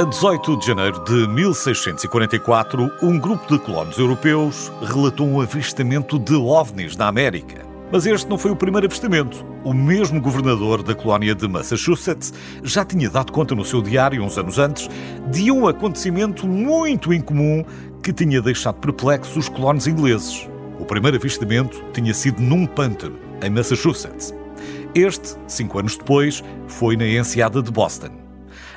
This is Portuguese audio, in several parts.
A 18 de janeiro de 1644, um grupo de colonos europeus relatou um avistamento de ovnis na América. Mas este não foi o primeiro avistamento. O mesmo governador da colónia de Massachusetts já tinha dado conta no seu diário, uns anos antes, de um acontecimento muito incomum que tinha deixado perplexos os colonos ingleses. O primeiro avistamento tinha sido num pântano, em Massachusetts. Este, cinco anos depois, foi na enseada de Boston.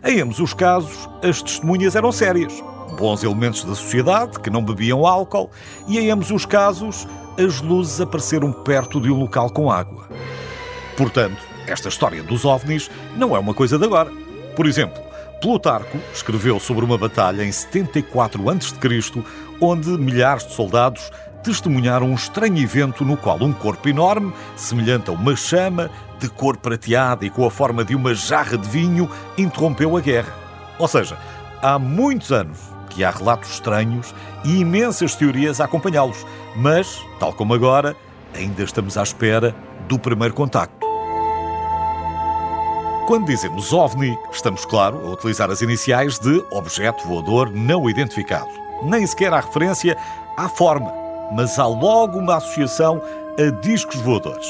Em ambos os casos, as testemunhas eram sérias. Bons elementos da sociedade que não bebiam álcool, e em ambos os casos, as luzes apareceram perto de um local com água. Portanto, esta história dos ovnis não é uma coisa de agora. Por exemplo, Plutarco escreveu sobre uma batalha em 74 a.C., onde milhares de soldados testemunharam um estranho evento no qual um corpo enorme, semelhante a uma chama, de cor prateada e com a forma de uma jarra de vinho, interrompeu a guerra. Ou seja, há muitos anos que há relatos estranhos e imensas teorias a acompanhá-los, mas, tal como agora, ainda estamos à espera do primeiro contacto. Quando dizemos OVNI, estamos, claro, a utilizar as iniciais de objeto voador não identificado. Nem sequer há referência à forma, mas há logo uma associação a discos voadores.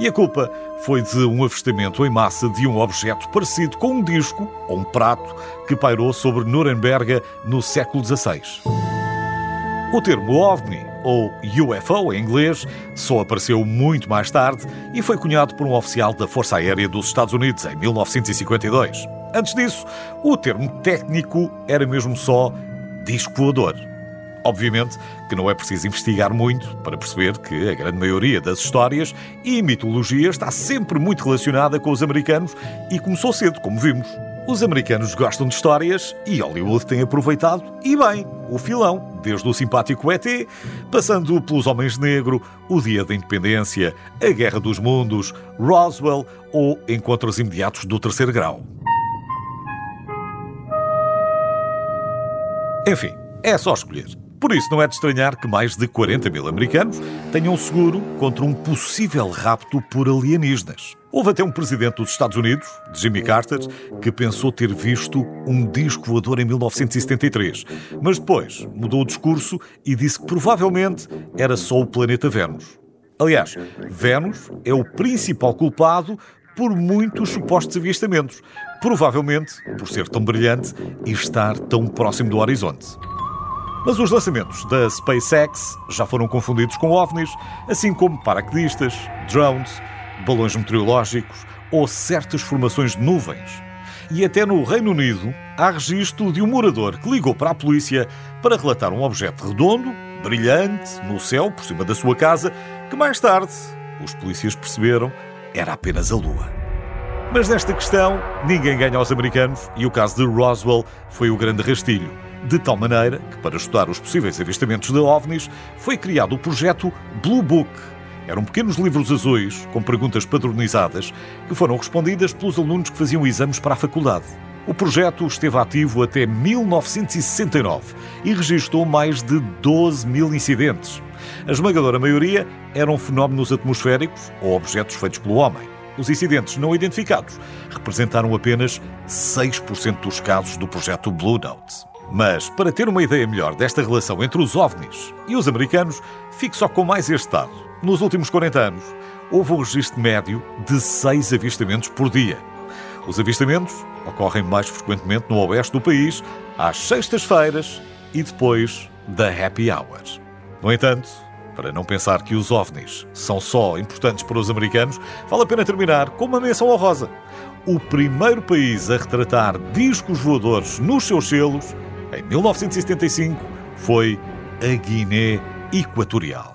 E a culpa foi de um avistamento em massa de um objeto parecido com um disco ou um prato que pairou sobre Nuremberg no século XVI. O termo OVNI, ou UFO em inglês, só apareceu muito mais tarde e foi cunhado por um oficial da Força Aérea dos Estados Unidos em 1952. Antes disso, o termo técnico era mesmo só disco voador. Obviamente que não é preciso investigar muito para perceber que a grande maioria das histórias e mitologia está sempre muito relacionada com os americanos e começou cedo, como vimos. Os americanos gostam de histórias e Hollywood tem aproveitado, e bem, o filão, desde o simpático ET, passando pelos Homens Negro, o Dia da Independência, a Guerra dos Mundos, Roswell ou Encontros Imediatos do Terceiro Grau. Enfim, é só escolher. Por isso, não é de estranhar que mais de 40 mil americanos tenham seguro contra um possível rapto por alienígenas. Houve até um presidente dos Estados Unidos, Jimmy Carter, que pensou ter visto um disco voador em 1973, mas depois mudou o discurso e disse que provavelmente era só o planeta Vênus. Aliás, Vênus é o principal culpado por muitos supostos avistamentos, provavelmente por ser tão brilhante e estar tão próximo do horizonte. Mas os lançamentos da SpaceX já foram confundidos com ovnis, assim como paraquedistas, drones, balões meteorológicos ou certas formações de nuvens. E até no Reino Unido há registro de um morador que ligou para a polícia para relatar um objeto redondo, brilhante, no céu por cima da sua casa, que mais tarde os polícias perceberam era apenas a Lua. Mas nesta questão, ninguém ganha aos americanos e o caso de Roswell foi o grande rastilho de tal maneira que, para estudar os possíveis avistamentos de OVNIs, foi criado o projeto Blue Book. Eram pequenos livros azuis com perguntas padronizadas que foram respondidas pelos alunos que faziam exames para a faculdade. O projeto esteve ativo até 1969 e registrou mais de 12 mil incidentes. A esmagadora maioria eram fenómenos atmosféricos ou objetos feitos pelo homem. Os incidentes não identificados representaram apenas 6% dos casos do projeto Blue Note. Mas, para ter uma ideia melhor desta relação entre os OVNIs e os americanos, fique só com mais este dado. Nos últimos 40 anos, houve um registro médio de 6 avistamentos por dia. Os avistamentos ocorrem mais frequentemente no oeste do país, às sextas-feiras e depois da happy hour. No entanto, para não pensar que os OVNIs são só importantes para os americanos, vale a pena terminar com uma menção honrosa. O primeiro país a retratar discos voadores nos seus selos em 1975 foi a Guiné Equatorial.